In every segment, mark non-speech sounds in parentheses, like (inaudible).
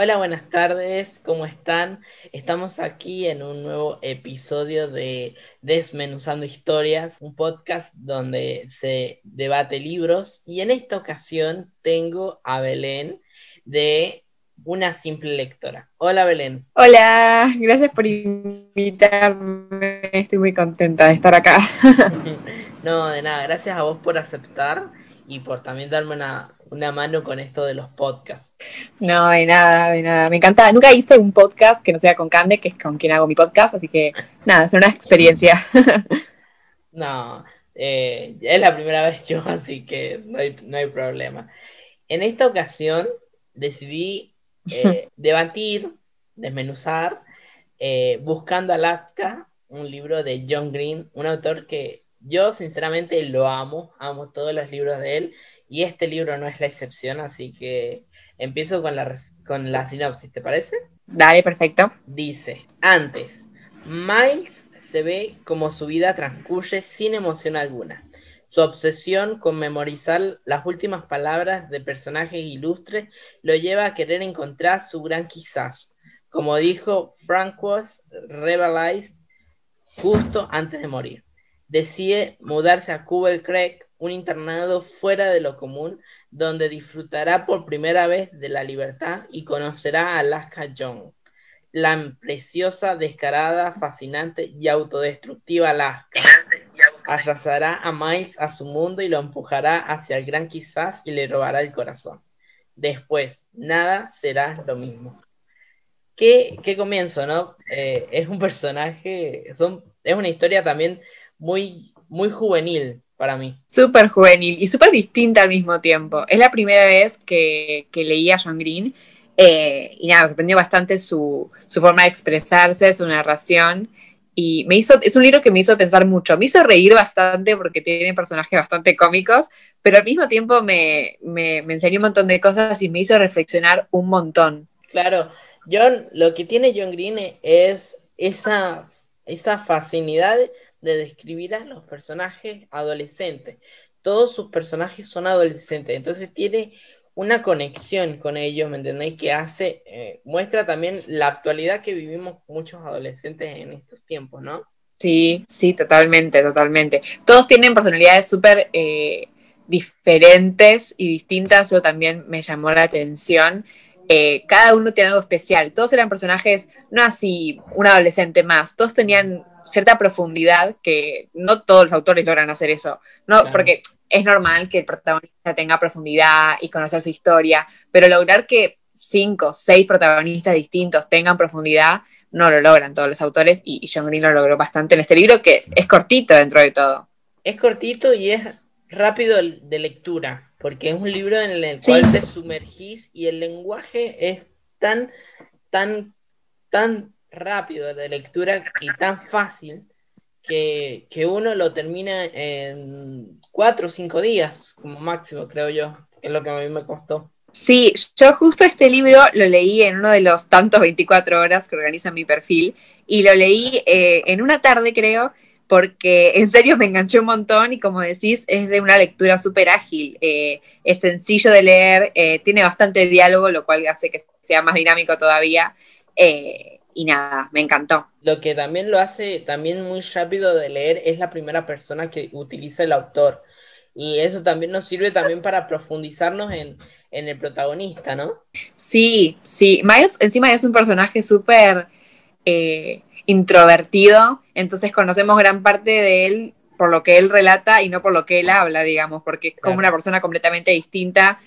Hola, buenas tardes, ¿cómo están? Estamos aquí en un nuevo episodio de Desmenuzando Historias, un podcast donde se debate libros y en esta ocasión tengo a Belén de Una Simple Lectora. Hola Belén. Hola, gracias por invitarme, estoy muy contenta de estar acá. (laughs) (laughs) no, de nada, gracias a vos por aceptar y por también darme una, una mano con esto de los podcasts. No, de nada, de nada. Me encanta. Nunca hice un podcast que no sea con Cande, que es con quien hago mi podcast, así que nada, es una experiencia. (laughs) no, eh, es la primera vez yo, así que no hay, no hay problema. En esta ocasión decidí eh, (laughs) debatir, desmenuzar, eh, Buscando Alaska, un libro de John Green, un autor que yo sinceramente lo amo, amo todos los libros de él y este libro no es la excepción, así que empiezo con la, con la sinopsis, ¿te parece? Dale, perfecto. Dice, antes, Miles se ve como su vida transcurre sin emoción alguna. Su obsesión con memorizar las últimas palabras de personajes ilustres lo lleva a querer encontrar su gran quizás, como dijo Francois Revelais justo antes de morir. Decide mudarse a Cooper Creek un internado fuera de lo común, donde disfrutará por primera vez de la libertad y conocerá a Alaska Young, la preciosa, descarada, fascinante y autodestructiva Alaska. Arrasará a Miles a su mundo y lo empujará hacia el gran quizás y le robará el corazón. Después, nada será lo mismo. ¿Qué, qué comienzo, no? Eh, es un personaje, son, es una historia también muy, muy juvenil, para mí. Súper juvenil y súper distinta al mismo tiempo. Es la primera vez que, que leí a John Green eh, y nada, me sorprendió bastante su, su, forma de expresarse, su narración. Y me hizo, es un libro que me hizo pensar mucho, me hizo reír bastante porque tiene personajes bastante cómicos, pero al mismo tiempo me, me, me enseñó un montón de cosas y me hizo reflexionar un montón. Claro, John, lo que tiene John Green es esa, esa facilidad de describir a los personajes adolescentes. Todos sus personajes son adolescentes, entonces tiene una conexión con ellos, ¿me entendéis? Que hace, eh, muestra también la actualidad que vivimos muchos adolescentes en estos tiempos, ¿no? Sí, sí, totalmente, totalmente. Todos tienen personalidades súper eh, diferentes y distintas, eso también me llamó la atención. Eh, cada uno tiene algo especial. Todos eran personajes, no así un adolescente más, todos tenían cierta profundidad que no todos los autores logran hacer eso. No, porque es normal que el protagonista tenga profundidad y conocer su historia, pero lograr que cinco, seis protagonistas distintos tengan profundidad, no lo logran todos los autores y, John Green lo logró bastante en este libro que es cortito dentro de todo. Es cortito y es rápido de lectura, porque es un libro en el cual te sumergís y el lenguaje es tan, tan, tan rápido de lectura y tan fácil que, uno lo termina en cuatro o cinco días como máximo, creo yo, es lo que a mí me costó. Sí, yo justo este libro lo leí en uno de los tantos 24 horas que organiza mi perfil y lo leí eh, en una tarde, creo, porque en serio me enganchó un montón y como decís, es de una lectura súper ágil, eh, es sencillo de leer, eh, tiene bastante diálogo, lo cual hace que sea más dinámico todavía y nada, me encantó. Lo que también lo hace también muy rápido de leer es la primera persona que utiliza el autor. Y eso también nos sirve también para profundizarnos en, el protagonista, ¿no? Sí, sí. Miles encima es un personaje súper eh, introvertido, entonces conocemos gran parte de él por lo que él relata y no por lo que él habla, digamos, porque es como una persona completamente distinta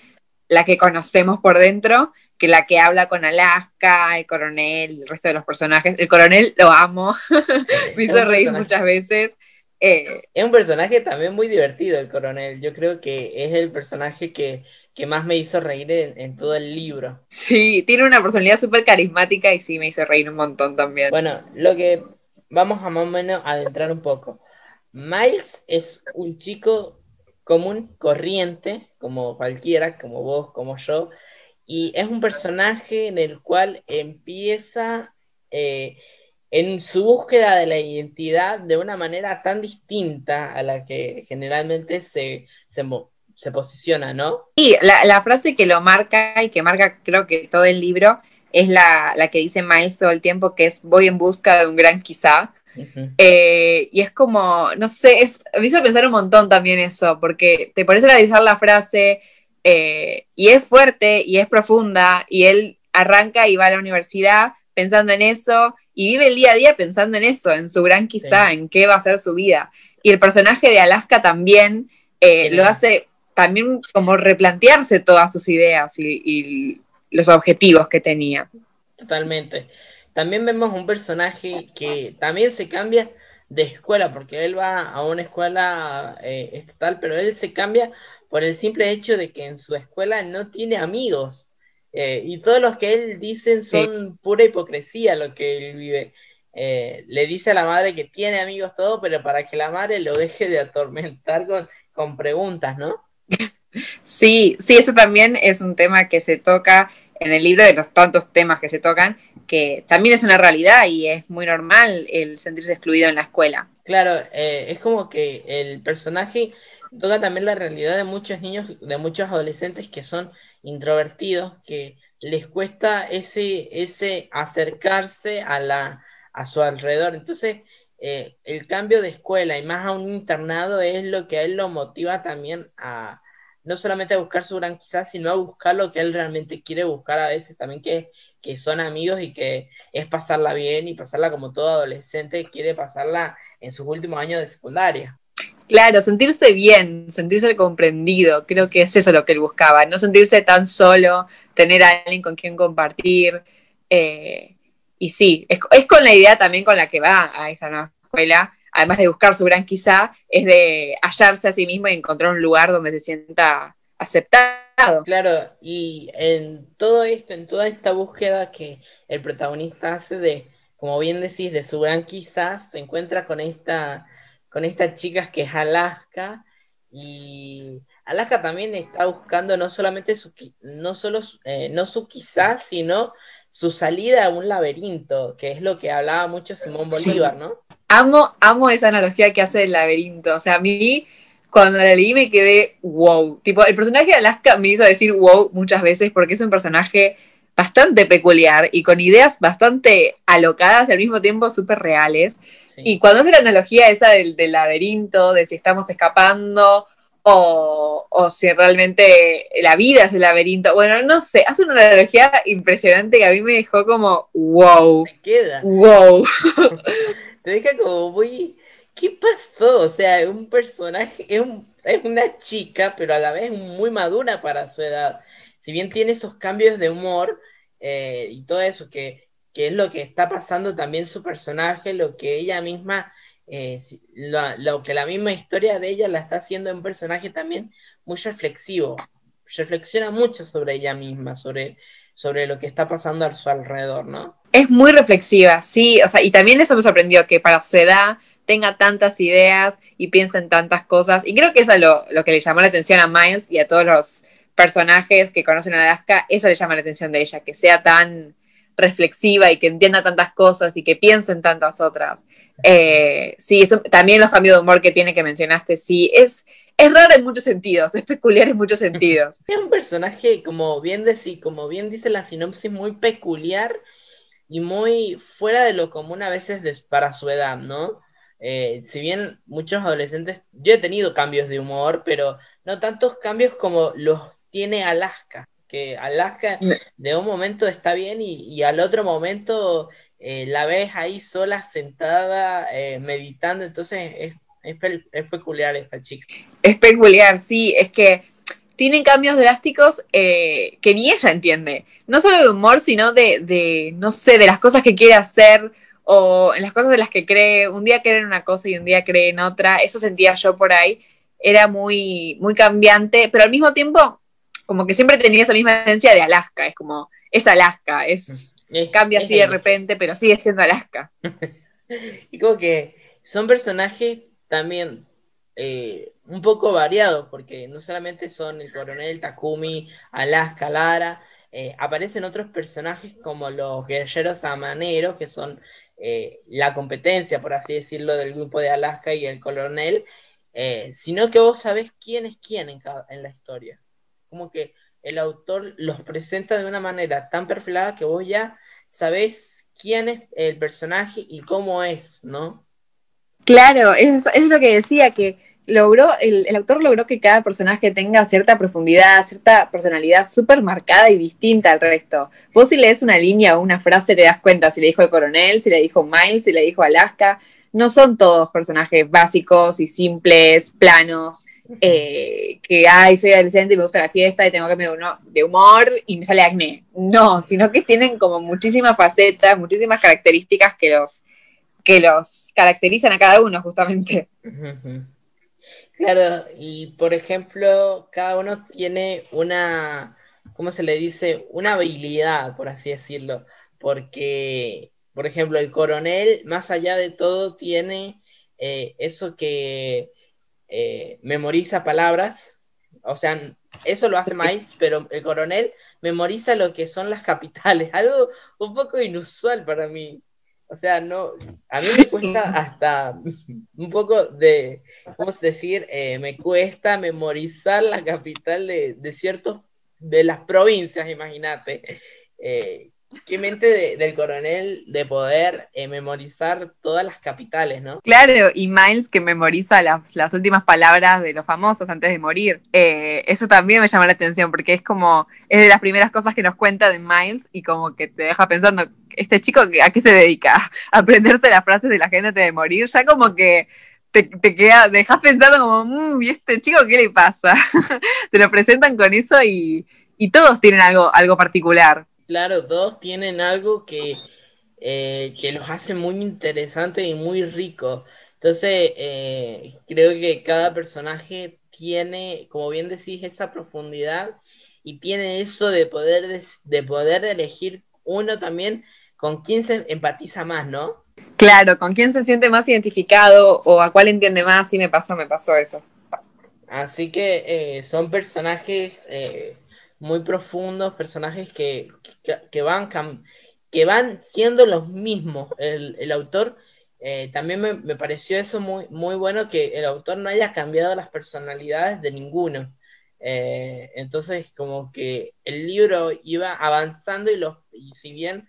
la que conocemos por dentro que la que habla con Alaska, el coronel, el resto de los personajes. El coronel lo amo, (laughs) me hizo reír muchas veces. Eh, es un personaje también muy divertido, el coronel. Yo creo que es el personaje que, más me hizo reír en, todo el libro. Sí, tiene una personalidad súper carismática y sí me hizo reír un montón también. Bueno, lo que vamos a más o menos adentrar un poco. Miles es un chico común, corriente, como cualquiera, como vos, como yo, y es un personaje en el cual empieza eh, en su búsqueda de la identidad de una manera tan distinta a la que generalmente se, se, posiciona, ¿no? Sí, la, frase que lo marca y que marca creo que todo el libro es la, la que dice Miles todo el tiempo, que es voy en busca de un gran quizá. Eh, y es como, no sé, es, me hizo pensar un montón también eso, porque te pones a analizar la frase eh, y es fuerte y es profunda y él arranca y va a la universidad pensando en eso y vive el día a día pensando en eso, en su gran quizá, en qué va a ser su vida. Y el personaje de Alaska también eh, lo hace también como replantearse todas sus ideas y los objetivos que tenía. Totalmente. También vemos un personaje que también se cambia de escuela, porque él va a una escuela eh, estatal, pero él se cambia por el simple hecho de que en su escuela no tiene amigos. Eh, y todos los que él dicen son pura hipocresía lo que él vive. Eh, le dice a la madre que tiene amigos todo, pero para que la madre lo deje de atormentar con, con preguntas, ¿no? (laughs) Sí, sí, eso también es un tema que se toca en el libro de los tantos temas que se tocan, que también es una realidad y es muy normal el sentirse excluido en la escuela. Claro, eh, es como que el personaje toca también la realidad de muchos niños, de muchos adolescentes que son introvertidos, que les cuesta ese, ese acercarse a la a su alrededor. Entonces, eh, el cambio de escuela y más a un internado es lo que a él lo motiva también a, no solamente a buscar su gran quizás, sino a buscar lo que él realmente quiere buscar a veces también, que, que son amigos y que es pasarla bien y pasarla como todo adolescente quiere pasarla en sus últimos años de secundaria. Claro, sentirse bien, sentirse comprendido, creo que es eso lo que él buscaba, no sentirse tan solo, tener a alguien con quien compartir. Eh, y sí, es, es con la idea también con la que va a esa nueva escuela, además de buscar su gran quizá, es de hallarse a sí mismo y encontrar un lugar donde se sienta aceptado. Claro, y en todo esto, en toda esta búsqueda que el protagonista hace de, como bien decís, de su gran quizá, se encuentra con esta, con esta chica que es Alaska, y Alaska también está buscando no solamente su, no solo, eh, no su quizá, sino su salida a un laberinto, que es lo que hablaba mucho Simón Bolívar, ¿no? Amo, amo esa analogía que hace el laberinto. O sea, a mí cuando la leí me quedé wow. Tipo, el personaje de Alaska me hizo decir wow muchas veces porque es un personaje bastante peculiar y con ideas bastante alocadas y al mismo tiempo súper reales. Y cuando hace la analogía esa del, laberinto, de si estamos escapando o, o, si realmente la vida es el laberinto. Bueno, no sé, hace una analogía impresionante que a mí me dejó como wow. Me queda. Wow. (laughs) te deja como muy... ¿Qué pasó? O sea, es un personaje, es, es una chica, pero a la vez muy madura para su edad. Si bien tiene esos cambios de humor eh, y todo eso, que, que, es lo que está pasando también su personaje, lo que ella misma, eh, lo, lo, que la misma historia de ella la está haciendo un personaje también muy reflexivo. Reflexiona mucho sobre ella misma, sobre sobre lo que está pasando a su alrededor, ¿no? Es muy reflexiva, sí, o sea, y también eso me sorprendió, que para su edad tenga tantas ideas y piensa en tantas cosas, y creo que eso es lo, que le llamó la atención a Miles y a todos los personajes que conocen a Alaska, eso le llama la atención de ella, que sea tan reflexiva y que entienda tantas cosas y que piense en tantas otras. Eh, sí, eso, también los cambios de humor que tiene que mencionaste, sí, es, es raro en muchos sentidos, es peculiar en muchos sentidos. Es un personaje, como bien, decí, como bien dice la sinopsis, muy peculiar y muy fuera de lo común a veces para su edad, ¿no? Eh, si bien muchos adolescentes, yo he tenido cambios de humor, pero no tantos cambios como los tiene Alaska, que Alaska de un momento está bien y, al otro momento eh, la ves ahí sola, sentada, eh, meditando, entonces es es, peculiar esta chica. Es peculiar, sí, es que tienen cambios drásticos eh, que ni ella entiende. No solo de humor, sino de, de, no sé, de las cosas que quiere hacer o en las cosas de las que cree. Un día cree en una cosa y un día cree en otra. Eso sentía yo por ahí. Era muy, muy cambiante, pero al mismo tiempo, como que siempre tenía esa misma esencia de Alaska. Es como, es Alaska, es, cambia así de repente, pero sigue siendo Alaska. (laughs) y como que son personajes también eh, un poco variado, porque no solamente son el coronel Takumi, Alaska, Lara, eh, aparecen otros personajes como los guerreros amaneros, que son eh, la competencia, por así decirlo, del grupo de Alaska y el coronel, sino que vos sabés quién es quién en, en la historia. como que el autor los presenta de una manera tan perfilada que vos ya sabés quién es el personaje y cómo es, ¿no? Claro, eso es lo que decía, que logró, el, el, autor logró que cada personaje tenga cierta profundidad, cierta personalidad súper marcada y distinta al resto. Vos si lees una línea o una frase te das cuenta si le dijo el coronel, si le dijo Miles, si le dijo Alaska. No son todos personajes básicos y simples, planos, eh, que, ay, soy adolescente y me gusta la fiesta y tengo que uno de humor y me sale acné. No, sino que tienen como muchísimas facetas, muchísimas características que los, que los caracterizan a cada uno justamente. Claro, y por ejemplo, cada uno tiene una, ¿cómo se le dice? Una habilidad, por así decirlo, porque, por ejemplo, el coronel, más allá de todo, tiene eh, eso que eh, memoriza palabras, o sea, eso lo hace Miles, pero el coronel memoriza lo que son las capitales, (laughs) algo un poco inusual para mí. O sea, no, a mí me cuesta hasta un poco de, ¿cómo decir? Eh, me cuesta memorizar la capital de, de ciertos, de las provincias, imagínate. Eh, qué mente del coronel de poder eh, memorizar todas las capitales, ¿no? Claro, y Miles que memoriza las, las últimas palabras de los famosos antes de morir. eso también me llama la atención porque es como, es de las primeras cosas que nos cuenta de Miles y como que te deja pensando, este chico a qué se dedica, a (laughs) aprenderse las frases de la gente antes de morir, ya como que te, te queda, dejas pensando como, mmm, ¿y este chico qué le pasa? (laughs) te lo presentan con eso y, y, todos tienen algo, algo particular. Claro, todos tienen algo que, eh, que los hace muy interesantes y muy ricos. Entonces, eh, creo que cada personaje tiene, como bien decís, esa profundidad y tiene eso de poder, de, de poder elegir uno también con quién se empatiza más, ¿no? Claro, con quién se siente más identificado o a cuál entiende más, sí me pasó, me pasó eso. Así que eh, son personajes eh, muy profundos, personajes que, que, van que van siendo los mismos. El, el autor eh, también me, me, pareció eso muy, muy bueno que el autor no haya cambiado las personalidades de ninguno. entonces, como que el libro iba avanzando y, los, y si bien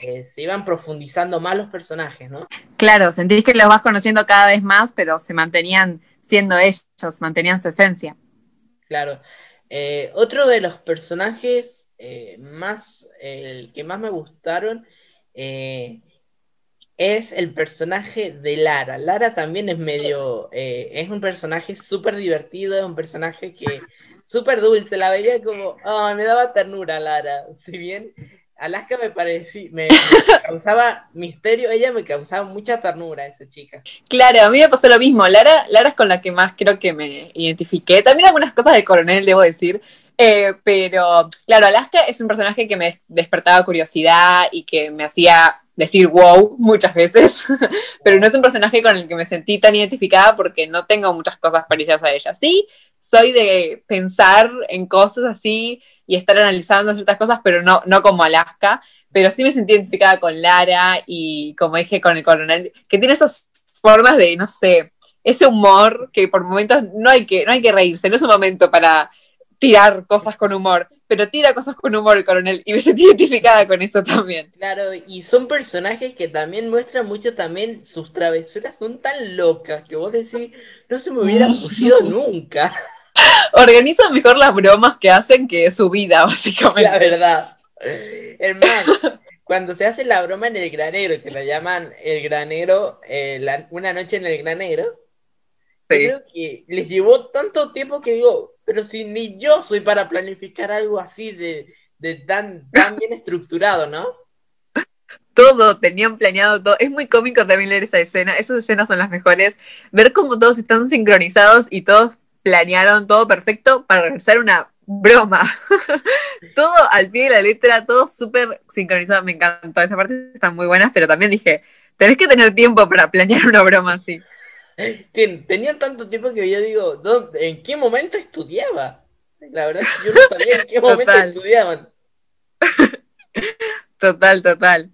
eh, se iban profundizando más los personajes, ¿no? Claro, sentís que los vas conociendo cada vez más, pero se mantenían siendo ellos, mantenían su esencia. Claro. Eh, otro de los personajes eh, más, el que más me gustaron es el personaje de Lara. Lara también es medio, es un personaje súper divertido, es un personaje que súper dulce, la veía como, oh, me daba ternura Lara, (laughs) si bien Alaska me parecía, me, causaba misterio, ella me causaba mucha ternura, esa chica. Claro, a mí me pasó lo mismo. Lara, Lara es con la que más creo que me identifiqué. También algunas cosas de coronel, debo decir. Eh, pero, claro, Alaska es un personaje que me despertaba curiosidad y que me hacía decir wow muchas veces, (laughs) pero no es un personaje con el que me sentí tan identificada porque no tengo muchas cosas parecidas a ella. Sí, soy de pensar en cosas así y estar analizando ciertas cosas, pero no, no como Alaska. Pero sí me sentí identificada con Lara y como dije con el coronel, que tiene esas formas de, no sé, ese humor que por momentos no hay que, no hay que reírse, no es un momento para tirar cosas con humor, pero tira cosas con humor el coronel y me sentí identificada con eso también. Claro, y son personajes que también muestran mucho también sus travesuras son tan locas que vos decís, no se me hubiera ocurrido nunca. Organizan mejor las bromas que hacen que su vida, básicamente. La verdad. Hermano, cuando se hace la broma en el granero, que la llaman el granero, eh, una noche en el granero, creo que les llevó tanto tiempo que digo, pero si ni yo soy para planificar algo así de, de tan, tan bien estructurado, ¿no? todo, tenían planeado todo. Es muy cómico también leer esa escena. Esas escenas son las mejores. Ver cómo todos están sincronizados y todos planearon todo perfecto para realizar una broma. (laughs) todo al pie de la letra, todo súper sincronizado. Me encantó. Esa parte están muy buenas, pero también dije, tenés que tener tiempo para planear una broma así. Tenían tanto tiempo que yo digo, ¿en qué momento estudiaba? La verdad es que yo no sabía en qué (laughs) momento estudiaban. (laughs) Total, total.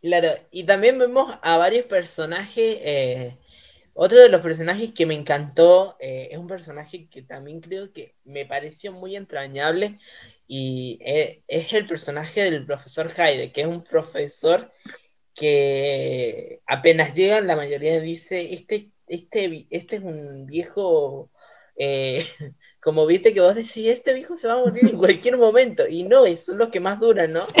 Claro, y también vemos a varios personajes eh, Otro de los personajes que me encantó eh, es un personaje que también creo que me pareció muy entrañable y eh, es el personaje del profesor Hyde, que es un profesor que apenas llega, la mayoría dice, este, este, este es un viejo, eh, (laughs) como viste que vos decís, este viejo se va a morir en cualquier momento, y no, son los que más duran, ¿no? (laughs)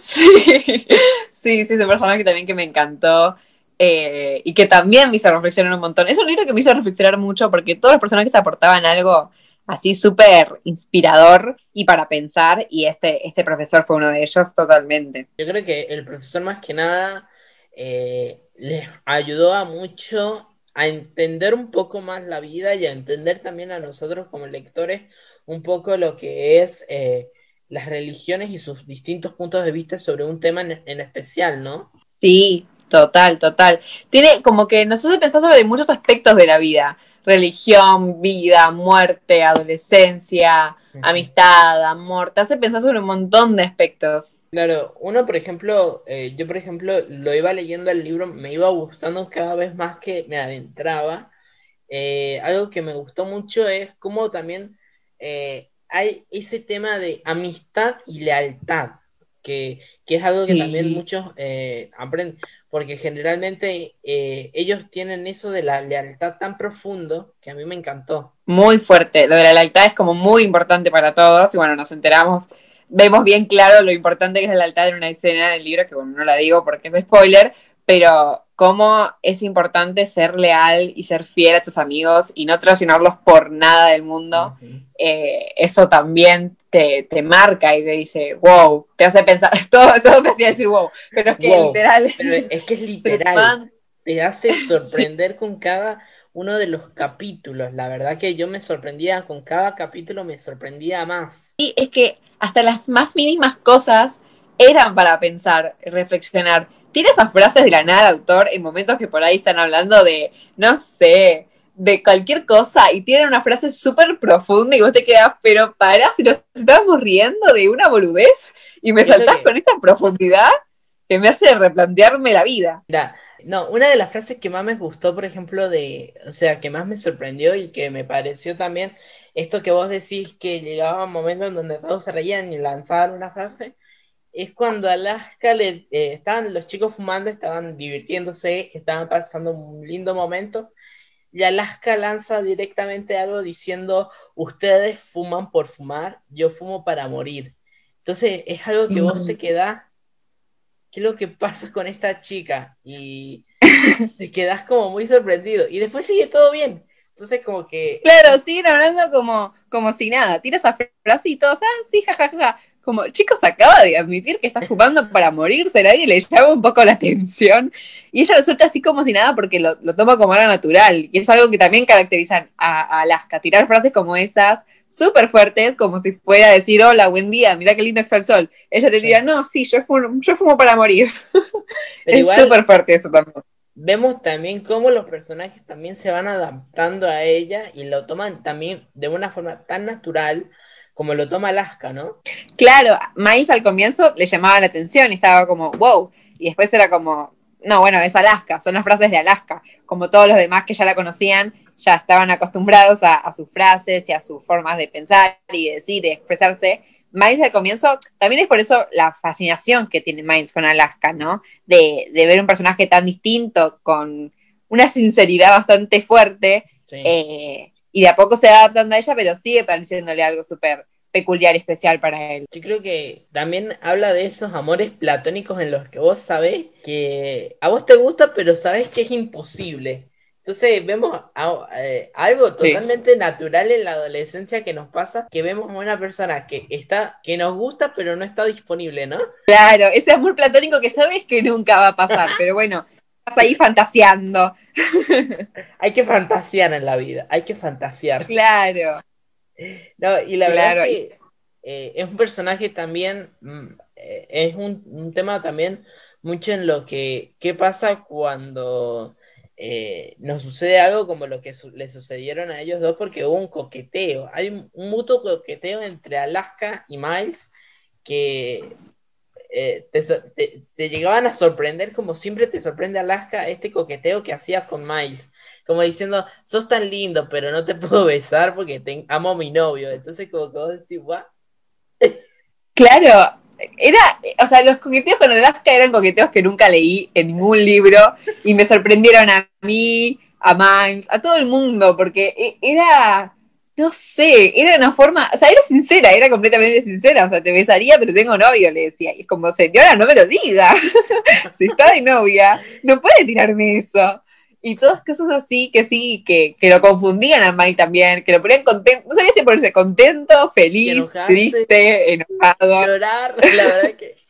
Sí, (laughs) sí, sí, es un personaje también que me encantó. Eh, y que también me hizo reflexionar un montón. Es un libro que me hizo reflexionar mucho porque todos los personajes aportaban algo así súper inspirador y para pensar, y este, este profesor fue uno de ellos totalmente. Yo creo que el profesor más que nada eh, les ayudó a mucho a entender un poco más la vida y a entender también a nosotros como lectores un poco lo que es eh, las religiones y sus distintos puntos de vista sobre un tema en, en especial, ¿no? Sí, total, total. Tiene como que nosotros pensamos sobre muchos aspectos de la vida religión, vida, muerte, adolescencia, amistad, amor, te hace pensar sobre un montón de aspectos. Claro, uno, por ejemplo, eh, yo, por ejemplo, lo iba leyendo el libro, me iba gustando cada vez más que me adentraba. Eh, algo que me gustó mucho es cómo también eh, hay ese tema de amistad y lealtad, que, que es algo que también muchos aprenden porque generalmente eh, ellos tienen eso de la lealtad tan profundo que a mí me encantó. Muy fuerte, lo de la lealtad es como muy importante para todos y bueno, nos enteramos, vemos bien claro lo importante que es la lealtad en una escena del libro, que bueno, no la digo porque es spoiler, pero cómo es importante ser leal y ser fiel a tus amigos y no traicionarlos por nada del mundo, eh, eso también te, marca y te dice, wow, te hace pensar, (laughs) todo, todo me hacía decir wow, pero es que literal. es que es (laughs) literal, te hace (laughs) sorprender con cada uno de los capítulos, la verdad que yo me sorprendía, con cada capítulo me sorprendía más. Sí, es que hasta las más mínimas cosas eran para pensar, reflexionar tiene esas frases de la nada autor en momentos que por ahí están hablando de, no sé, de cualquier cosa y tiene una frase súper profunda y vos te quedas, pero para, si nos estamos riendo de una boludez y me saltás con esta profundidad que me hace replantearme la vida. Mira, no, una de las frases que más me gustó, por ejemplo, de, o sea, que más me sorprendió y que me pareció también esto que vos decís que llegaba un momento en donde todos se reían y lanzaban una frase, es cuando Alaska le eh, estaban los chicos fumando, estaban divirtiéndose, estaban pasando un lindo momento. Y Alaska lanza directamente algo diciendo, ustedes fuman por fumar, yo fumo para morir. Entonces es algo que vos te queda, ¿qué es lo que pasa con esta chica? Y (laughs) te quedas como muy sorprendido. Y después sigue todo bien. Entonces como que... Claro, siguen hablando como, como si nada. Tira esa frase y todos, ah, sí, jajaja como, chicos, acaba de admitir que está fumando para morirse, nadie le llama un poco la atención. Y ella resulta así como si nada porque lo, toma como algo natural. Y es algo que también caracteriza a, Alaska, tirar frases como esas, súper fuertes, como si fuera a decir, hola, buen día, mira qué lindo está el sol. Ella te diría, no, sí, yo fumo, yo fumo para morir. (laughs) es súper fuerte eso también. Vemos también cómo los personajes también se van adaptando a ella y lo toman también de una forma tan natural como lo toma Alaska, ¿no? Claro, Miles al comienzo le llamaba la atención y estaba como, wow, y después era como, no, bueno, es Alaska, son las frases de Alaska, como todos los demás que ya la conocían, ya estaban acostumbrados a, sus frases y a sus formas de pensar y decir, de expresarse. Miles al comienzo, también es por eso la fascinación que tiene Miles con Alaska, ¿no? De, ver un personaje tan distinto, con una sinceridad bastante fuerte, eh, y de a poco se va adaptando a ella, pero sigue pareciéndole algo súper peculiar y especial para él. Yo creo que también habla de esos amores platónicos en los que vos sabés que a vos te gusta, pero sabés que es imposible. Entonces vemos eh, algo totalmente natural en la adolescencia que nos pasa, que vemos a una persona que está, que nos gusta, pero no está disponible, ¿no? Claro, ese amor platónico que sabes que nunca va a pasar, (laughs) pero bueno, estás ahí fantaseando. (laughs) hay que fantasear en la vida, hay que fantasear. Claro. No, y la verdad es que eh, es un personaje también, mm, eh, es un, tema también mucho en lo que, ¿qué pasa cuando eh, nos sucede algo como lo que le sucedieron a ellos dos? Porque hubo un coqueteo, hay un, mutuo coqueteo entre Alaska y Miles que eh, te, llegaban a sorprender como siempre te sorprende Alaska este coqueteo que hacías con Miles, como diciendo, sos tan lindo, pero no te (laughs) puedo besar porque te amo a mi novio. Entonces como que vos decís, ¿what? Claro, era, o sea, los coqueteos con Alaska eran coqueteos que nunca leí en ningún libro y me sorprendieron a mí, a Miles, a todo el mundo, porque e, era no sé, era una forma, o sea, era sincera, era completamente sincera, o sea, te besaría, pero tengo novio, le decía. Y es como, señora, no me lo diga. (laughs) si está de novia, no puede tirarme eso. Y todas cosas así que sí, que, que lo confundían a Mike también, que lo ponían contento, no sabía si ponerse contento, feliz, triste, enojado. Llorar, la verdad que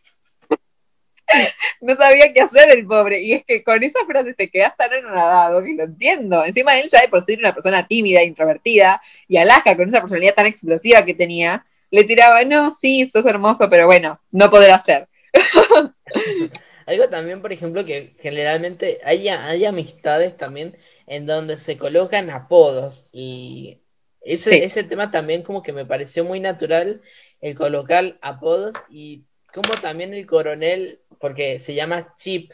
(laughs) no sabía qué hacer el pobre. Y es que con esa frase te quedas tan enredado que lo entiendo. Encima él ya de por ser una persona tímida, introvertida, y Alaska con esa personalidad tan explosiva que tenía, le tiraba, no, sí, sos hermoso, pero bueno, no poder hacer. (laughs) Algo también, por ejemplo, que generalmente hay, hay amistades también en donde se colocan apodos y ese, ese tema también como que me pareció muy natural el colocar apodos y como también el coronel, porque se llama Chip,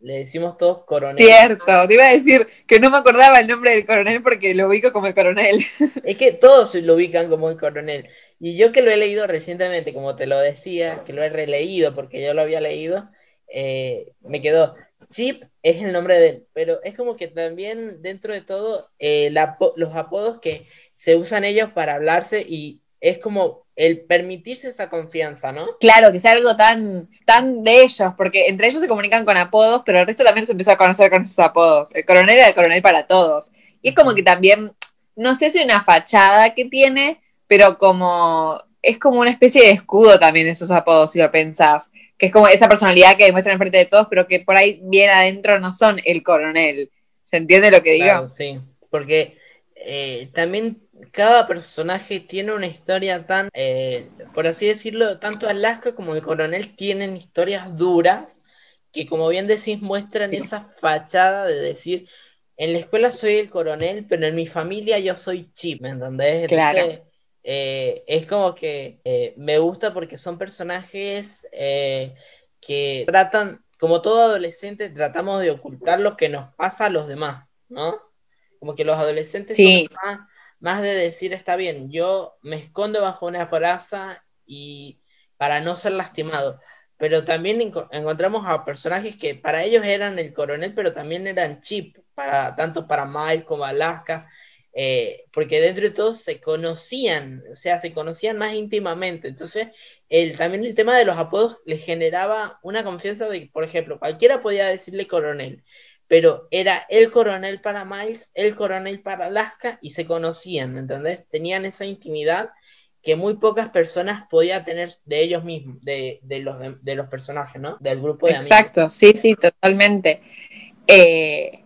le decimos todos coronel. Cierto, te iba a decir que no me acordaba el nombre del coronel porque lo ubico como el coronel. (laughs) Es que todos lo ubican como el coronel. Y yo que lo he leído recientemente, como te lo decía, que lo he releído porque yo lo había leído, eh, me quedó. Chip es el nombre de él, pero es como que también dentro de todo eh, los apodos que se usan ellos para hablarse y es como el permitirse esa confianza, ¿no? Claro, que sea algo tan, tan de ellos, porque entre ellos se comunican con apodos, pero el resto también se empezó a conocer con esos apodos. El coronel era el coronel para todos. Y es como que también, no sé si una fachada que tiene, pero como es como una especie de escudo también esos apodos, si lo pensás. Que es como esa personalidad que demuestran frente de todos, pero que por ahí bien adentro no son el coronel. ¿Se entiende lo que digo? sí, porque eh, también cada personaje tiene una historia tan, eh, por así decirlo, tanto Alaska como el coronel tienen historias duras que como bien decís muestran esa fachada de decir, en la escuela soy el coronel, pero en mi familia yo soy Chip, ¿me entendés? claro. Eh, es como que eh, me gusta porque son personajes que tratan, como todo adolescente, tratamos de ocultar lo que nos pasa a los demás, ¿no? Como que los adolescentes son más más de decir, está bien, yo me escondo bajo una coraza y para no ser lastimado. Pero también encontramos a personajes que para ellos eran el coronel, pero también eran chip, para, tanto para Mike como Alaska, eh, porque dentro de todo se conocían, o sea, se conocían más íntimamente. Entonces, el, también el tema de los apodos les generaba una confianza de, por ejemplo, cualquiera podía decirle coronel, pero era el coronel para Miles, el coronel para Alaska y se conocían, ¿me entendés? Tenían esa intimidad que muy pocas personas podían tener de ellos mismos, de, los, de, los personajes, ¿no? Del grupo de Exacto, sí, sí, totalmente. Eh,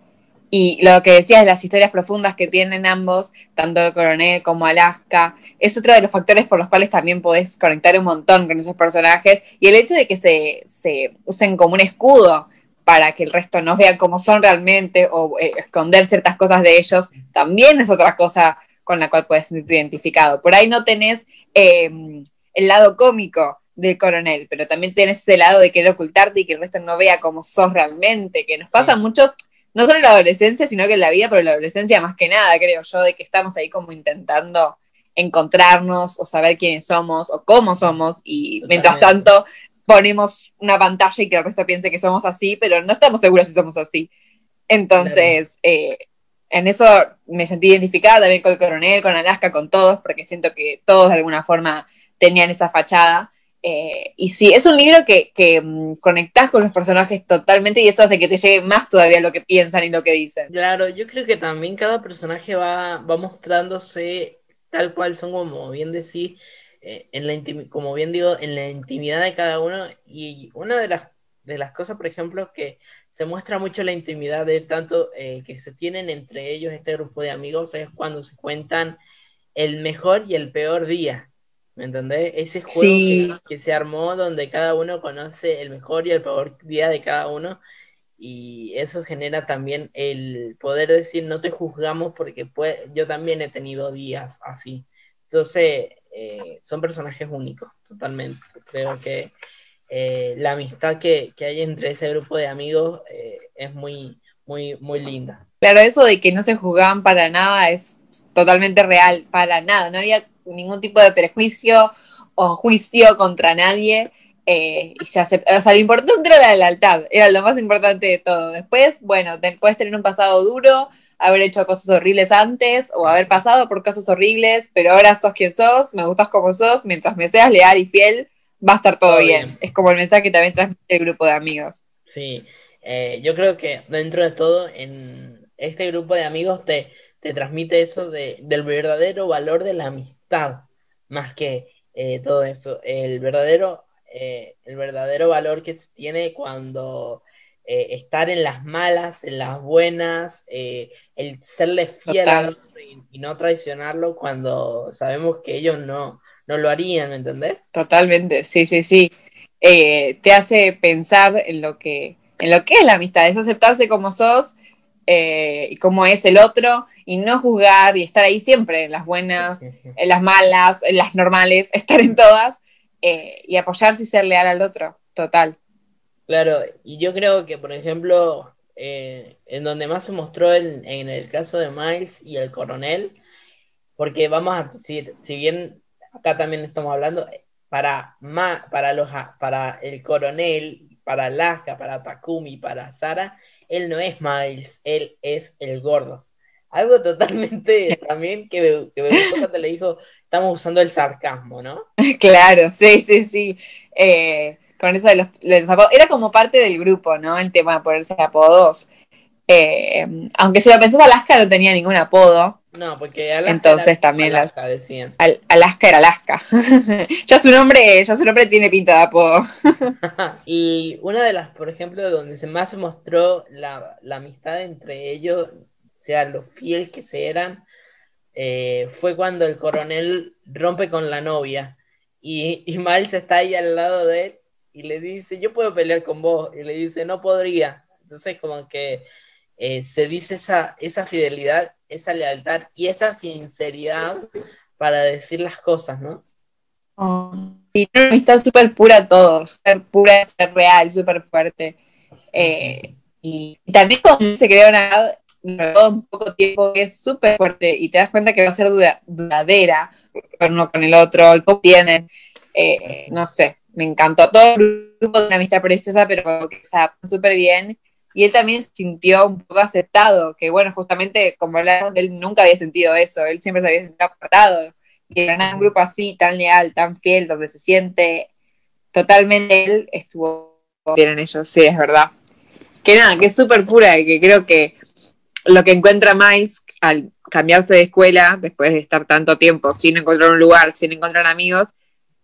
y lo que decías de las historias profundas que tienen ambos, tanto el coronel como Alaska, es otro de los factores por los cuales también podés conectar un montón con esos personajes. Y el hecho de que se, se usen como un escudo para que el resto no vea cómo son realmente o eh, esconder ciertas cosas de ellos, también es otra cosa con la cual puedes sentirte identificado. Por ahí no tenés em, el lado cómico del coronel, pero también tenés ese lado de querer ocultarte y que el resto no vea cómo sos realmente, que nos pasa a muchos, no solo en la adolescencia, sino que en la vida, pero en la adolescencia más que nada, creo yo, de que estamos ahí como intentando encontrarnos o saber quiénes somos o cómo somos y mientras tanto ponemos una pantalla y que el resto piense que somos así, pero no estamos seguros si somos así. Entonces, eh, en eso me sentí identificada también con el coronel, con Alaska, con todos, porque siento que todos de alguna forma tenían esa fachada. Eh, y sí, es un libro que, que mm, conectás con los personajes totalmente y eso hace que te llegue más todavía lo que piensan y lo que dicen. Claro, yo creo que también cada personaje va, va mostrándose tal cual son, como bien decís, eh, en la como bien digo, en la intimidad de cada uno. Y una de las, de las cosas, por ejemplo, que se muestra mucho la intimidad de tanto eh, que se tienen entre ellos este grupo de amigos es cuando se cuentan el mejor y el peor día. ¿Me entendés? Ese juego que, se armó donde cada uno conoce el mejor y el peor día de cada uno. Y eso genera también el poder decir, no te juzgamos porque yo también he tenido días así. Entonces, eh, son personajes únicos, totalmente. Creo que eh, la amistad que, que, hay entre ese grupo de amigos eh, es muy, muy, muy linda. Claro, eso de que no se juzgaban para nada es totalmente real, para nada, no había ningún tipo de prejuicio o juicio contra nadie. Eh, y se o sea, lo importante era la lealtad, era lo más importante de todo. Después, bueno, puedes tener un pasado duro, haber hecho cosas horribles antes o haber pasado por cosas horribles, pero ahora sos quien sos, me gustas como sos, mientras me seas leal y fiel, va a estar todo, bien. Es como el mensaje que también transmite el grupo de amigos. Sí, eh, yo creo que dentro de todo, en este grupo de amigos te, te transmite eso de, del verdadero valor de la amistad, más que eh, todo eso. El verdadero, eh, el verdadero valor que tiene cuando estar en las malas, en las buenas, el serle fiel y, y, no traicionarlo cuando sabemos que ellos no, no lo harían, ¿me entendés? Totalmente, sí, sí, sí. Eh, te hace pensar en lo que, en lo que es la amistad, es aceptarse como sos eh, y como es el otro y no juzgar y estar ahí siempre, en las buenas, en las malas, en las normales, (laughs) estar en todas eh, y apoyarse y ser leal al otro, total. Claro, y yo creo que, por ejemplo, en donde más se mostró en, en el caso de Miles y el coronel, porque vamos a decir, si bien acá también estamos hablando, para, para, los, para el coronel, para Alaska, para Takumi, para Sara, él no es Miles, él es el gordo. Algo totalmente también que me, que me gustó cuando le dijo, estamos usando el sarcasmo, ¿no? (laughs) Claro, sí, sí, sí. Eh, con eso de los, apodos. Era como parte del grupo, ¿no? El tema de ponerse apodos. Eh, aunque si lo pensás, Alaska no tenía ningún apodo. No, porque Alaska Entonces también Alaska, decían. Alaska era Alaska. (laughs) ya su nombre, ya su nombre tiene pinta de apodo. (laughs) y una de las, por ejemplo, donde se más se mostró la, amistad entre ellos, sea, lo fiel que se eran, eh, fue cuando el coronel rompe con la novia y, y Miles está ahí al lado de él y le dice, yo puedo pelear con vos, y le dice, no podría. Entonces como que eh, se dice esa, esa fidelidad, esa lealtad y esa sinceridad para decir las cosas, ¿no? Oh, sí, una amistad súper pura todos, súper pura, súper real, súper fuerte. Eh, y, también se crea una un poco tiempo es súper fuerte y te das cuenta que va a ser duradera uno con el otro, y cómo tienen, eh, no sé, me encantó. Todo el grupo de una amistad preciosa, pero que se adaptan súper bien y él también sintió un poco aceptado, que bueno, justamente como hablaron, él nunca había sentido eso, él siempre se había sentido apartado, y en un grupo así, tan leal, tan fiel, donde se siente totalmente él, estuvo bien en ellos, sí, es verdad. Que nada, que es súper pura y que creo que lo que encuentra Miles al cambiarse de escuela, después de estar tanto tiempo sin encontrar un lugar, sin encontrar amigos,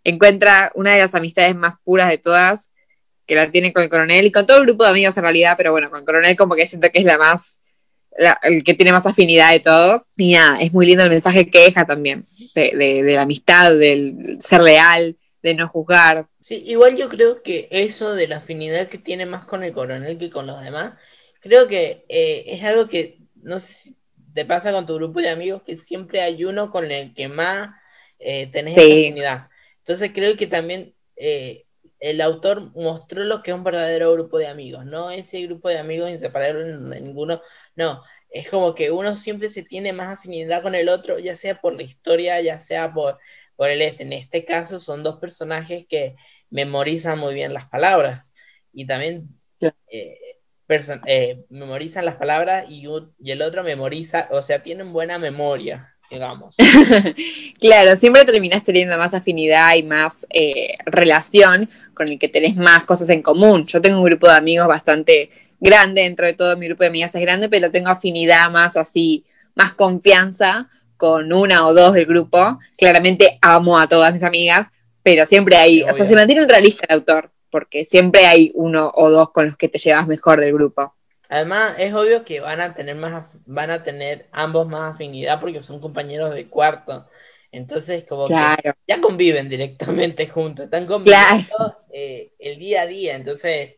encuentra una de las amistades más puras de todas, que la tiene con el coronel y con todo el grupo de amigos en realidad, pero bueno, con el coronel como que siento que es la más, el que tiene más afinidad de todos. Y es muy lindo el mensaje que deja también, de, de, la amistad, del ser leal, de no juzgar. Sí, igual yo creo que eso de la afinidad que tiene más con el coronel que con los demás, creo que eh, es algo que, no sé si te pasa con tu grupo de amigos, que siempre hay uno con el que más eh, tenés afinidad. Entonces creo que también eh, el autor mostró lo que es un verdadero grupo de amigos, no ese grupo de amigos inseparable de ninguno, no, es como que uno siempre se tiene más afinidad con el otro, ya sea por la historia, ya sea por, por el este. En este caso son dos personajes que memorizan muy bien las palabras. Y también eh, eh, memorizan las palabras y, y el otro memoriza, o sea, tienen buena memoria digamos. (laughs) claro, siempre terminás teniendo más afinidad y más eh, relación con el que tenés más cosas en común. Yo tengo un grupo de amigos bastante grande, dentro de todo mi grupo de amigas es grande, pero tengo afinidad más así, más confianza con una o dos del grupo. Claramente amo a todas mis amigas, pero siempre hay, o sea, se mantiene realista el autor, porque siempre hay uno o dos con los que te llevas mejor del grupo. Además, es obvio que van a tener más, van a tener ambos más afinidad porque son compañeros de cuarto. Entonces, como que ya conviven directamente juntos, están conviviendo eh, el día a día. Entonces,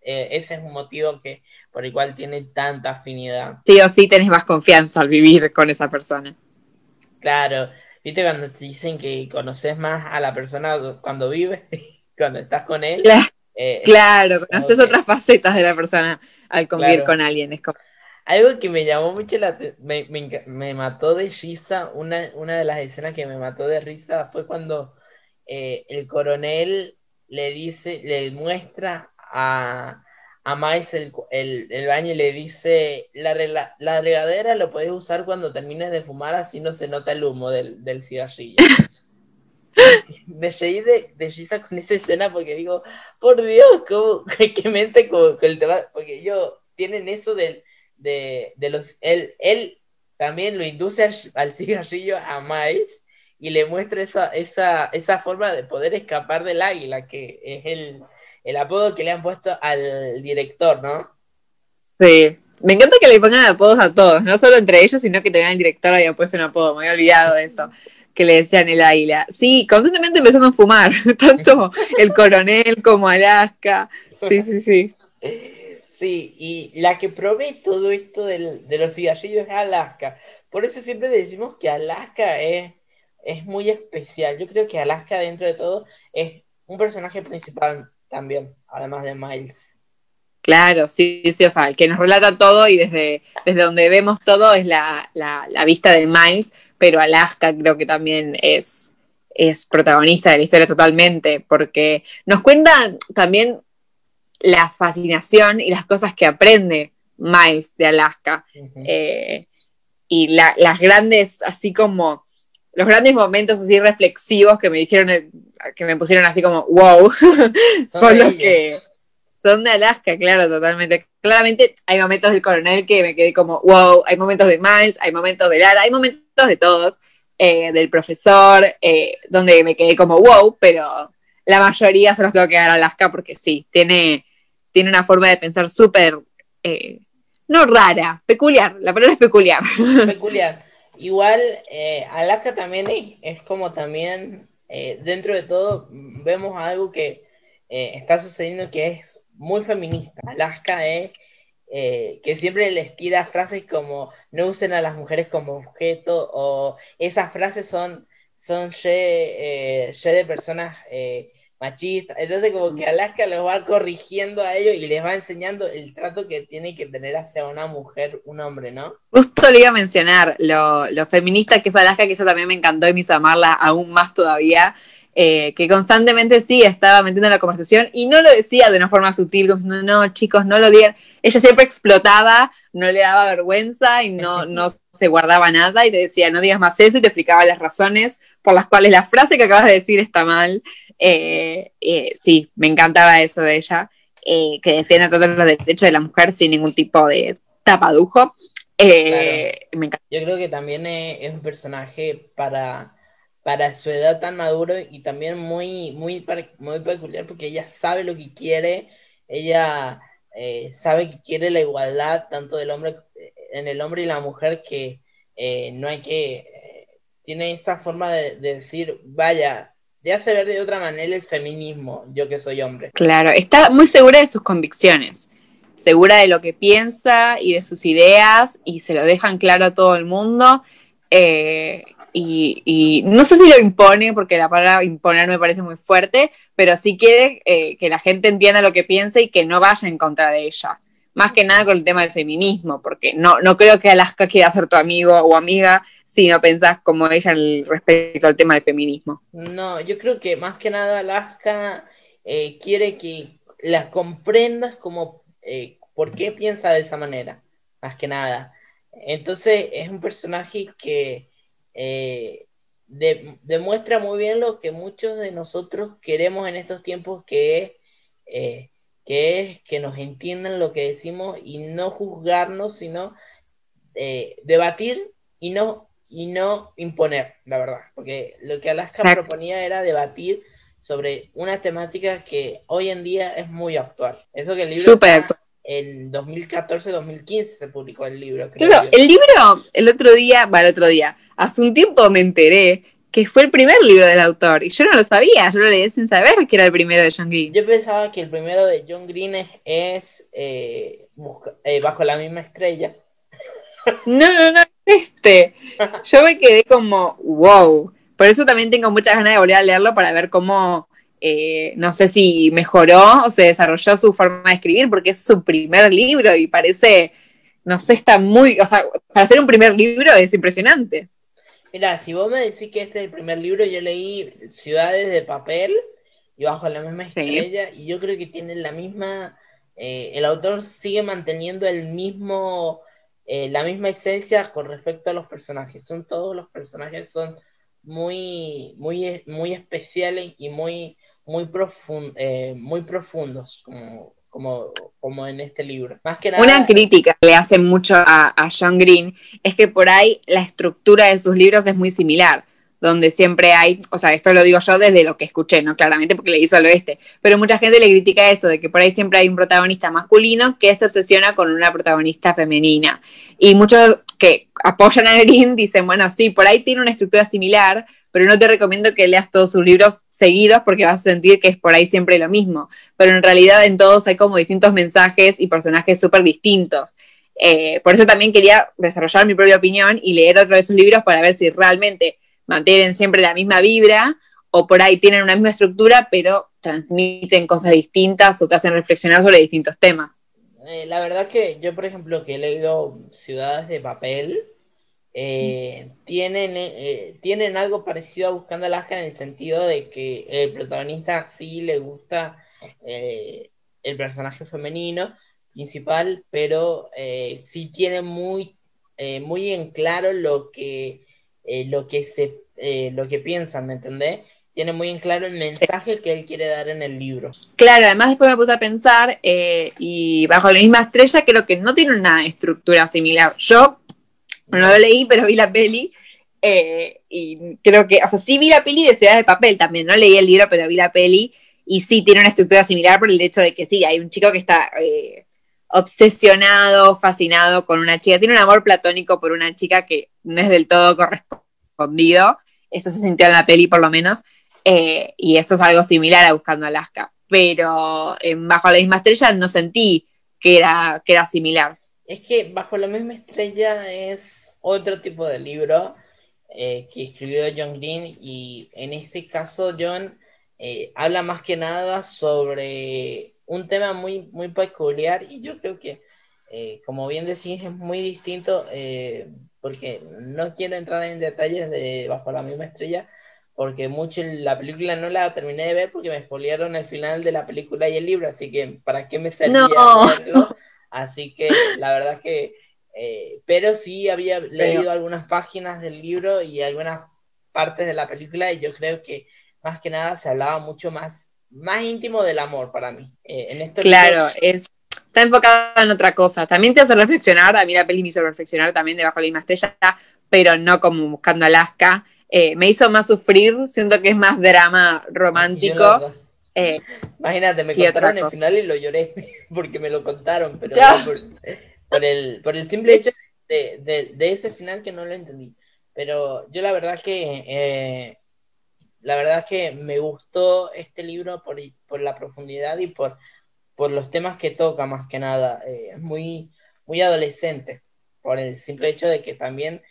eh, ese es un motivo que por el cual tiene tanta afinidad. Sí o sí tenés más confianza al vivir con esa persona. Claro, viste cuando se dicen que conoces más a la persona cuando vive. Cuando estás con él. Eh, claro, conoces otras facetas de la persona al convivir con alguien. Es como... Algo que me llamó mucho la me, me, mató de risa, una, una de las escenas que me mató de risa fue cuando eh, el coronel le dice, le muestra a, a Miles el, el, baño y le dice, la, la, regadera lo puedes usar cuando termines de fumar, así no se nota el humo del, del cigarrillo. (laughs) (laughs) me reí de, de risa con esa escena porque digo, por Dios, ¿cómo, (laughs) qué mente con, el tema, porque ellos tienen eso del de, de los, él, él también lo induce al, cigarrillo a Miles y le muestra esa, esa, esa forma de poder escapar del águila, que es el, el apodo que le han puesto al director, ¿no? Sí, me encanta que le pongan apodos a todos, no solo entre ellos, sino que también el director había puesto un apodo, me había olvidado de eso, que le decían el águila. Sí, constantemente empezó a fumar, (laughs) tanto el coronel como Alaska. Sí, sí, sí. Sí, y la que provee todo esto de los cigarrillos es Alaska. Por eso siempre decimos que Alaska es, es muy especial. Yo creo que Alaska, dentro de todo, es un personaje principal también, además de Miles. Claro, sí, sí, o sea, el que nos relata todo y desde, desde donde vemos todo es la, la, la vista de Miles, pero Alaska creo que también es, es protagonista de la historia totalmente, porque nos cuenta también la fascinación y las cosas que aprende Miles de Alaska. Eh, y las grandes, así como los grandes momentos así reflexivos que me dijeron, que me pusieron así como, wow, (laughs) son los que son de Alaska, claro, totalmente. Claramente hay momentos del coronel que me quedé como, wow, hay momentos de Miles, hay momentos de Lara, hay momentos de todos, eh, del profesor, donde me quedé como, wow, pero la mayoría se los tengo que dar a Alaska porque sí, tiene tiene una forma de pensar súper, eh, no rara, peculiar, la palabra es peculiar. (laughs) Peculiar. Igual, eh, Alaska también es, como también, eh, dentro de todo, vemos algo que está sucediendo que es muy feminista. Alaska es que siempre les tira frases como no usen a las mujeres como objeto o esas frases son, son de personas machista. Entonces como que Alaska los va corrigiendo a ellos y les va enseñando el trato que tiene que tener hacia una mujer, un hombre, ¿no? Justo le iba a mencionar lo, lo feminista que es Alaska, que eso también me encantó y me hizo amarla aún más todavía. Eh, que constantemente sí estaba metiendo en la conversación y no lo decía de una forma sutil, como no, no, chicos, no lo digan. Ella siempre explotaba, no le daba vergüenza y no, no se guardaba nada y te decía, no digas más eso y te explicaba las razones por las cuales la frase que acabas de decir está mal. Eh, eh, sí, me encantaba eso de ella, eh, que defiende todos los derechos de la mujer sin ningún tipo de tapadujo. Yo creo que también es, un personaje para, para su edad tan maduro y también muy, muy, muy peculiar porque ella sabe lo que quiere, ella sabe que quiere la igualdad tanto del hombre en el hombre y la mujer que no hay que tiene esa forma de, decir vaya ya hace ver de otra manera el feminismo, yo que soy hombre. Claro, está muy segura de sus convicciones, segura de lo que piensa y de sus ideas y se lo dejan claro a todo el mundo. Eh, y, no sé si lo impone, porque la palabra imponer me parece muy fuerte, pero sí quiere eh, que la gente entienda lo que piensa y que no vaya en contra de ella. Más que nada con el tema del feminismo, porque no, no creo que Alaska quiera ser tu amigo o amiga si no pensás como ella respecto al tema del feminismo. No, yo creo que más que nada Alaska eh, quiere que la comprendas como eh, por qué piensa de esa manera, más que nada. Entonces es un personaje que eh, demuestra muy bien lo que muchos de nosotros queremos en estos tiempos, que es, que es que nos entiendan lo que decimos y no juzgarnos, sino debatir y no y no imponer, la verdad, porque lo que Alaska proponía era debatir sobre una temática que hoy en día es muy actual. Eso que el libro Super. en 2014-2015 se publicó el libro. Claro, el libro el otro día, va el otro día, hace un tiempo me enteré que fue el primer libro del autor y yo no lo sabía, yo lo leí sin saber que era el primero de John Green. Yo pensaba que el primero de John Green es, eh, eh, Bajo la misma estrella. No, no, no, este. (laughs) Yo me quedé como, wow. Por eso también tengo muchas ganas de volver a leerlo para ver cómo eh, no sé si mejoró o se desarrolló su forma de escribir, porque es su primer libro y parece, no sé, está muy, o sea, para ser un primer libro es impresionante. Mira, si vos me decís que este es el primer libro, yo leí Ciudades de Papel y Bajo la misma estrella, y yo creo que tiene la misma, eh, el autor sigue manteniendo el mismo, eh, la misma esencia con respecto a los personajes. Son todos los personajes son muy, muy, muy especiales y muy, muy, eh, muy profundos, como, como, en este libro. Una crítica que le hacen mucho a, a John Green es que por ahí la estructura de sus libros es muy similar donde siempre hay, o sea, esto lo digo yo desde lo que escuché, ¿no? Claramente porque le hizo al oeste, pero mucha gente le critica eso, de que por ahí siempre hay un protagonista masculino que se obsesiona con una protagonista femenina. Y muchos que apoyan a Green dicen, bueno, sí, por ahí tiene una estructura similar, pero no te recomiendo que leas todos sus libros seguidos porque vas a sentir que es por ahí siempre lo mismo. Pero en realidad en todos hay como distintos mensajes y personajes súper distintos. Eh, por eso también quería desarrollar mi propia opinión y leer otro de sus libros para ver si realmente mantienen siempre la misma vibra o por ahí tienen una misma estructura, pero transmiten cosas distintas o te hacen reflexionar sobre distintos temas. Eh, la verdad que yo, por ejemplo, que he leído Ciudades de Papel, eh, tienen, eh, tienen algo parecido a Buscando Alaska en el sentido de que el protagonista sí le gusta eh, el personaje femenino principal, pero sí tiene muy, muy en claro lo que, lo, que se, lo que piensan, ¿me entendés? Tiene muy en claro el mensaje que él quiere dar en el libro. Claro, además después me puse a pensar, y bajo la misma estrella creo que no tiene una estructura similar. Yo no lo leí, pero vi la peli. Eh, y creo que, o sea, sí vi la peli de Ciudad de Papel también, no leí el libro, pero vi la peli. Y sí, tiene una estructura similar por el hecho de que sí, hay un chico que está eh, obsesionado, fascinado con una chica. Tiene un amor platónico por una chica que no es del todo correspondido. Eso se sintió en la peli, por lo menos. Eh, y esto es algo similar a Buscando Alaska. Pero en Bajo la misma estrella no sentí que era, que era similar. Es que Bajo la misma estrella es otro tipo de libro eh, que escribió John Green y en este caso John eh, habla más que nada sobre un tema muy, muy peculiar y yo creo que, eh, como bien decís, es muy distinto porque no quiero entrar en detalles de Bajo la misma estrella porque mucho la película no la terminé de ver porque me spoilearon el final de la película y el libro, así que ¿para qué me servía verlo? (laughs) Así que la verdad es que, eh, pero sí había leído algunas páginas del libro y algunas partes de la película y yo creo que más que nada se hablaba mucho más, más íntimo del amor para mí. Eh, en claro, es, está enfocada en otra cosa. También te hace reflexionar, a mí la peli me hizo reflexionar también debajo de la misma estrella, pero no como buscando Alaska. Eh, me hizo más sufrir, siento que es más drama romántico. Eh, (laughs) Imagínate, me contaron el final y lo lloré (laughs) porque me lo contaron, pero por, el, por el simple hecho de, ese final que no lo entendí. Pero yo la verdad que eh, la verdad que me gustó este libro por, por la profundidad y por, por los temas que toca más que nada. Eh, es muy, muy adolescente, por el simple hecho de que también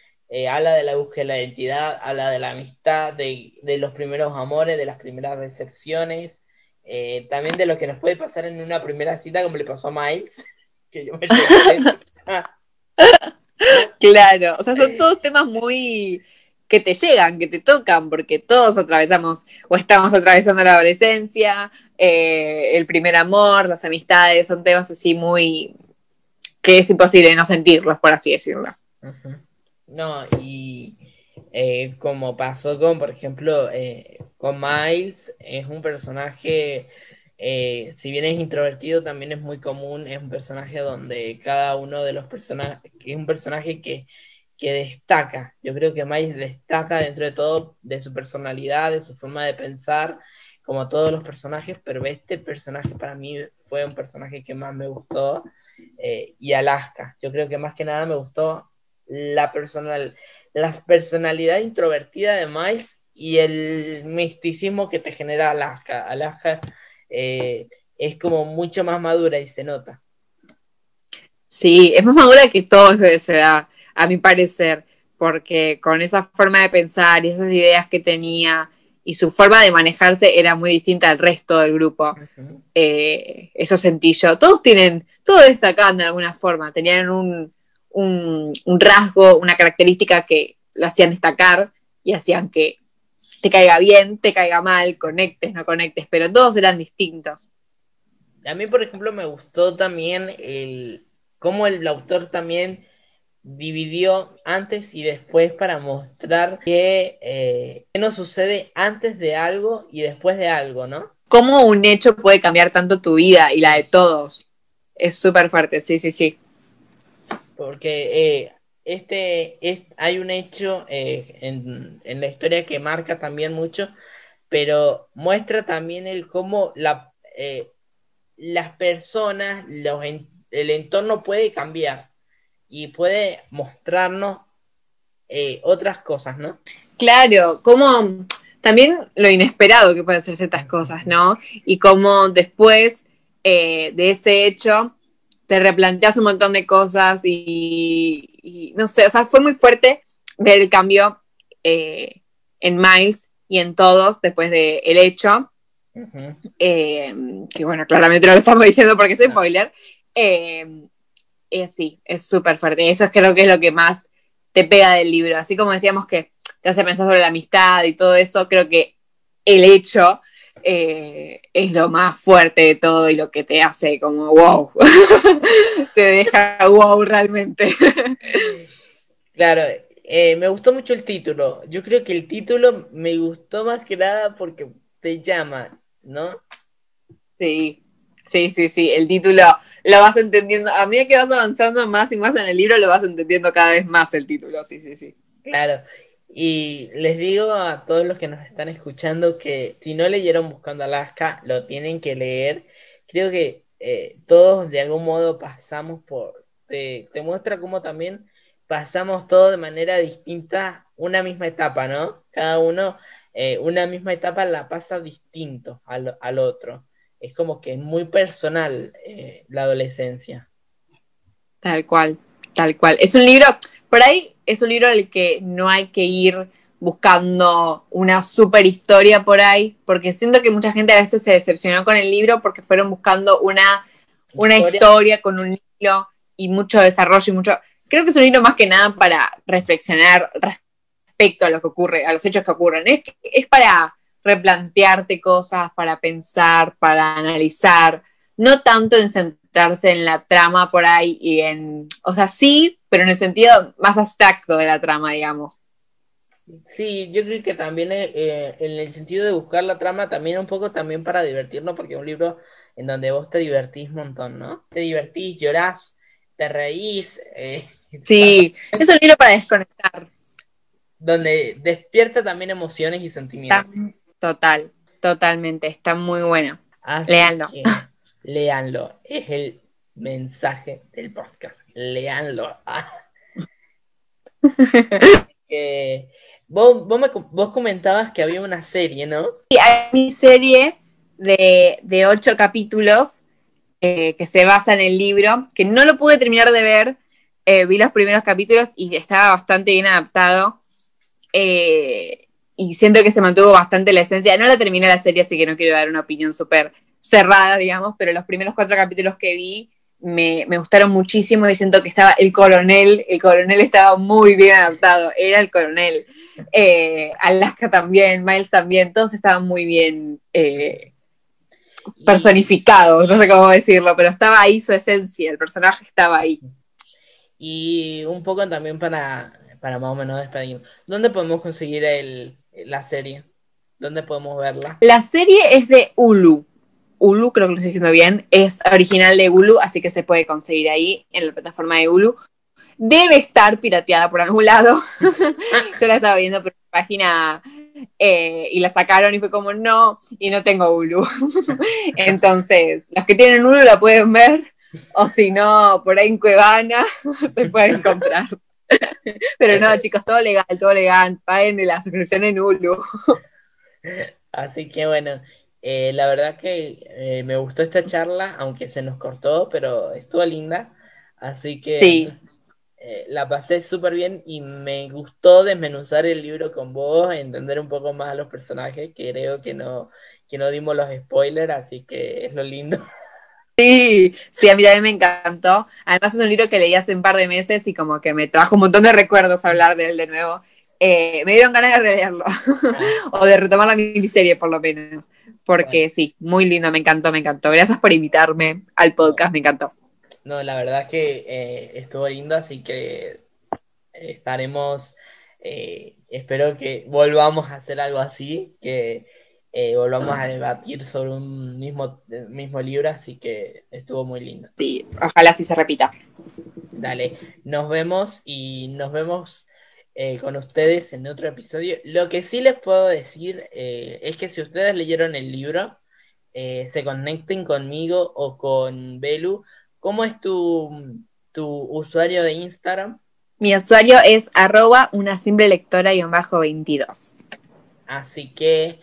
habla de la búsqueda de la identidad, habla de la amistad, de, de los primeros amores, de las primeras recepciones, eh, también de lo que nos puede pasar en una primera cita, como le pasó a Miles, (laughs) que yo me (laughs) Claro, o sea, son todos temas muy que te llegan, que te tocan, porque todos atravesamos o estamos atravesando la adolescencia, eh, el primer amor, las amistades, son temas así muy que es imposible no sentirlos, por así decirlo. No, y eh, como pasó con, por ejemplo, eh, con Miles, es un personaje, eh, si bien es introvertido, también es muy común, es un personaje donde cada uno de los personajes, es un personaje que, que destaca, yo creo que Miles destaca dentro de todo, de su personalidad, de su forma de pensar, como todos los personajes, pero este personaje para mí fue un personaje que más me gustó, y Alaska, yo creo que más que nada me gustó la personal la personalidad introvertida de Miles y el misticismo que te genera Alaska. Alaska eh, es como mucho más madura y se nota. Sí, es más madura que todo eso, a, a mi parecer, porque con esa forma de pensar y esas ideas que tenía y su forma de manejarse era muy distinta al resto del grupo. Eh, eso sentí yo. Todos tienen, todos destacaban de alguna forma, tenían un, un, rasgo, una característica que lo hacían destacar y hacían que te caiga bien, te caiga mal, conectes, no conectes, pero todos eran distintos. A mí, por ejemplo, me gustó también el cómo el autor también dividió antes y después para mostrar que, eh, qué nos sucede antes de algo y después de algo, ¿no? Cómo un hecho puede cambiar tanto tu vida y la de todos. Es súper fuerte, sí, sí, sí. Porque eh, este, es, hay un hecho eh, en, la historia que marca también mucho, pero muestra también el cómo la, las personas, el entorno puede cambiar y puede mostrarnos eh, otras cosas, ¿no? Claro, como también lo inesperado que pueden ser ciertas cosas, ¿no? Y como después eh, de ese hecho te replanteas un montón de cosas y, no sé, o sea, fue muy fuerte ver el cambio eh, en Miles y en todos después del el hecho. que bueno, claramente no lo estamos diciendo porque soy spoiler. Eh, sí, es súper fuerte. Eso es, creo que es lo que más te pega del libro. Así como decíamos que te hace pensar sobre la amistad y todo eso, creo que el hecho eh, es lo más fuerte de todo y lo que te hace como wow. (laughs) te deja wow realmente. (laughs) claro, eh, me gustó mucho el título. Yo creo que el título me gustó más que nada porque te llama, ¿no? Sí, sí, sí, sí. El título lo vas entendiendo. A medida que vas avanzando más y más en el libro, lo vas entendiendo cada vez más el título, sí, sí, sí. Claro. Y les digo a todos los que nos están escuchando que si no leyeron Buscando Alaska, lo tienen que leer. Creo que eh, todos de algún modo pasamos por... Te, muestra cómo también pasamos todo de manera distinta una misma etapa, ¿no? Cada uno eh, una misma etapa la pasa distinto al, al otro es como que muy personal eh, la adolescencia. Tal cual, tal cual. Es un libro, por ahí es un libro al que no hay que ir buscando una super historia por ahí, porque siento que mucha gente a veces se decepcionó con el libro porque fueron buscando una, una historia, con un libro y mucho desarrollo y mucho... Creo que es un libro más que nada para reflexionar respecto a lo que ocurre, a los hechos que ocurren. Es, es para replantearte cosas, para pensar, para analizar, no tanto en en la trama por ahí y en, o sea, sí, pero en el sentido más abstracto de la trama, digamos. Sí, yo creo que también eh, en el sentido de buscar la trama, también un poco también para divertirnos, porque es un libro en donde vos te divertís un montón, ¿no? Te divertís, llorás, te reís. Eh, (laughs) sí, es un libro para desconectar. Donde despierta también emociones y sentimientos. Total, totalmente, está muy bueno. Leanlo. Leanlo, es el mensaje del podcast. Leanlo. (laughs) vos, comentabas que había una serie, ¿no? Sí, hay una serie de, ocho capítulos eh, que se basa en el libro, que no lo pude terminar de ver. Eh, vi los primeros capítulos y estaba bastante bien adaptado. Eh, y siento que se mantuvo bastante la esencia. No la terminé la serie, así que no quiero dar una opinión súper cerrada, digamos, pero los primeros cuatro capítulos que vi me, gustaron muchísimo y siento que estaba el coronel, el coronel estaba muy bien adaptado, era el coronel. Eh, Alaska también, Miles también, todos estaban muy bien eh, personificados, no sé cómo decirlo, pero estaba ahí su esencia, el personaje estaba ahí. Y un poco también para, para más o menos despedirnos, ¿dónde podemos conseguir el, la serie? ¿Dónde podemos verla? La serie es de Hulu. Hulu, creo que lo estoy diciendo bien, es original de Hulu, así que se puede conseguir ahí en la plataforma de Hulu. Debe estar pirateada por algún lado. (laughs) Yo la estaba viendo por la página eh, y la sacaron y fue como no, y no tengo Hulu. (laughs) Entonces, los que tienen Hulu la pueden ver, o si no, por ahí en Cuevana (laughs) se pueden encontrar. Pero no, chicos, todo legal, todo legal. Paguen la suscripción en Hulu. Así que bueno, eh, la verdad que eh, me gustó esta charla, aunque se nos cortó, pero estuvo linda. Así que sí. eh, la pasé súper bien y me gustó desmenuzar el libro con vos, entender un poco más a los personajes, que creo que no, que no dimos los spoilers, así que es lo lindo. Sí, sí, a mí también me encantó. Además es un libro que leí hace un par de meses y como que me trajo un montón de recuerdos hablar de él de nuevo. Eh, me dieron ganas de releerlo ah. (laughs) o de retomar la miniserie por lo menos, porque sí, muy lindo, me encantó, me encantó. Gracias por invitarme al podcast, me encantó. No, la verdad es que eh, estuvo lindo, así que estaremos, eh, espero que volvamos a hacer algo así, que volvamos a (laughs) debatir sobre un mismo, mismo libro, así que estuvo muy lindo. Sí, ojalá sí se repita. Dale, nos vemos y nos vemos eh, con ustedes en otro episodio. Lo que sí les puedo decir eh, es que si ustedes leyeron el libro, se conecten conmigo o con Belu. ¿Cómo es tu, tu usuario de Instagram? Mi usuario es arroba una simple lectora y un bajo 22. Así que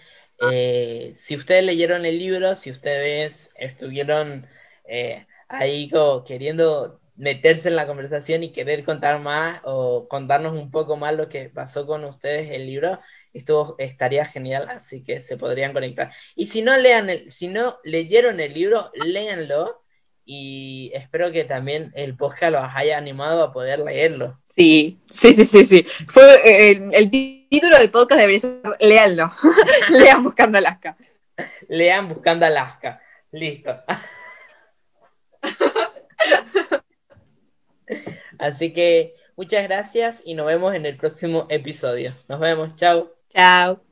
eh, si ustedes leyeron el libro, si ustedes estuvieron eh, ahí queriendo meterse en la conversación y querer contar más o contarnos un poco más lo que pasó con ustedes el libro, esto estaría genial, así que se podrían conectar. Y si no lean el, si no leyeron el libro, léanlo y espero que también el podcast los haya animado a poder leerlo. Sí, sí, sí, sí, sí. Fue eh, el, título del podcast debería ser Leanlo. (laughs) Lean Buscando Alaska. Lean Buscando Alaska. Listo. (laughs) Así que muchas gracias y nos vemos en el próximo episodio. Nos vemos, chao. Chao.